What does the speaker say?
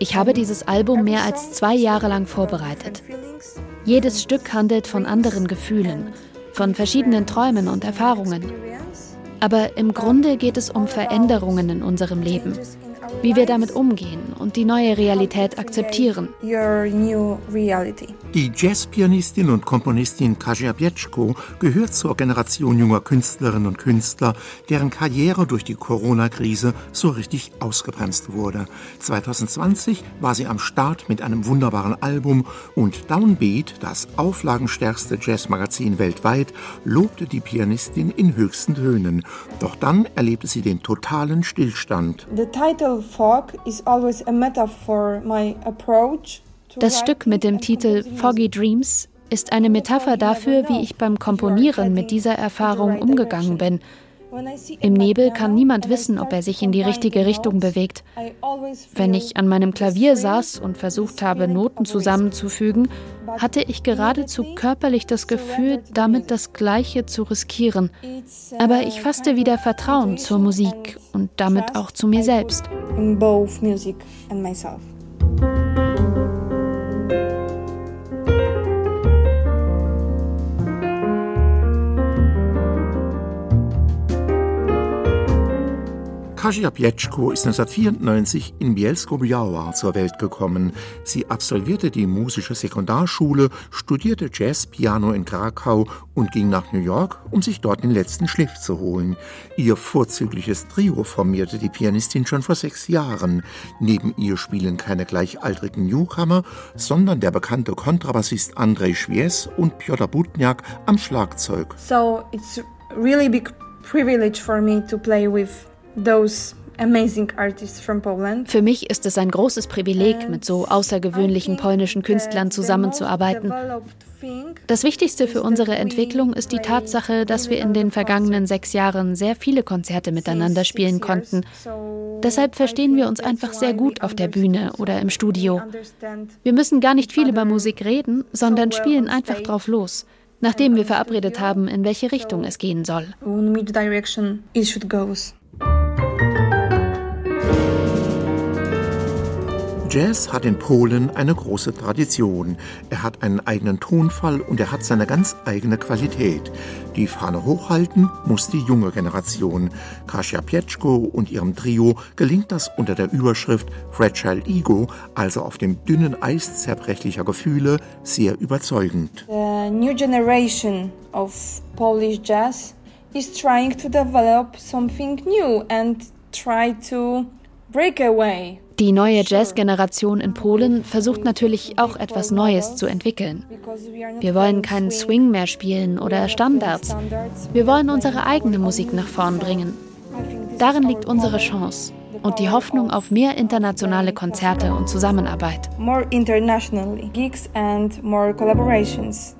Ich habe dieses Album mehr als zwei Jahre lang vorbereitet. Jedes Stück handelt von anderen Gefühlen, von verschiedenen Träumen und Erfahrungen. Aber im Grunde geht es um Veränderungen in unserem Leben, wie wir damit umgehen und die neue Realität akzeptieren. Die Jazzpianistin und Komponistin Kasia Bieczko gehört zur Generation junger Künstlerinnen und Künstler, deren Karriere durch die Corona-Krise so richtig ausgebremst wurde. 2020 war sie am Start mit einem wunderbaren Album und Downbeat, das auflagenstärkste Jazzmagazin weltweit, lobte die Pianistin in höchsten Tönen. Doch dann erlebte sie den totalen Stillstand. The title Fog is always a metaphor my approach das Stück mit dem Titel Foggy Dreams ist eine Metapher dafür, wie ich beim Komponieren mit dieser Erfahrung umgegangen bin. Im Nebel kann niemand wissen, ob er sich in die richtige Richtung bewegt. Wenn ich an meinem Klavier saß und versucht habe, Noten zusammenzufügen, hatte ich geradezu körperlich das Gefühl, damit das Gleiche zu riskieren. Aber ich fasste wieder Vertrauen zur Musik und damit auch zu mir selbst. In both music and myself. Kasia Pieczko ist 1994 in Bielsko-Biała zur Welt gekommen. Sie absolvierte die musische Sekundarschule, studierte Jazz, Piano in Krakau und ging nach New York, um sich dort den letzten Schliff zu holen. Ihr vorzügliches Trio formierte die Pianistin schon vor sechs Jahren. Neben ihr spielen keine gleichaltrigen Newcomer, sondern der bekannte Kontrabassist Andrei Schwies und Piotr Butniak am Schlagzeug. So it's really big privilege for me to play with those für mich ist es ein großes Privileg, mit so außergewöhnlichen polnischen Künstlern zusammenzuarbeiten. Das Wichtigste für unsere Entwicklung ist die Tatsache, dass wir in den vergangenen sechs Jahren sehr viele Konzerte miteinander spielen konnten. Deshalb verstehen wir uns einfach sehr gut auf der Bühne oder im Studio. Wir müssen gar nicht viel über Musik reden, sondern spielen einfach drauf los nachdem wir verabredet haben, in welche Richtung es gehen soll. Jazz hat in Polen eine große Tradition. Er hat einen eigenen Tonfall und er hat seine ganz eigene Qualität. Die Fahne hochhalten muss die junge Generation. Kasia Pieczko und ihrem Trio gelingt das unter der Überschrift Fragile Ego, also auf dem dünnen Eis zerbrechlicher Gefühle, sehr überzeugend. The new generation of Polish jazz is trying to develop something new and try to break away die neue Jazz-Generation in Polen versucht natürlich auch etwas Neues zu entwickeln. Wir wollen keinen Swing mehr spielen oder Standards. Wir wollen unsere eigene Musik nach vorn bringen. Darin liegt unsere Chance und die Hoffnung auf mehr internationale Konzerte und Zusammenarbeit. More international gigs and more collaborations.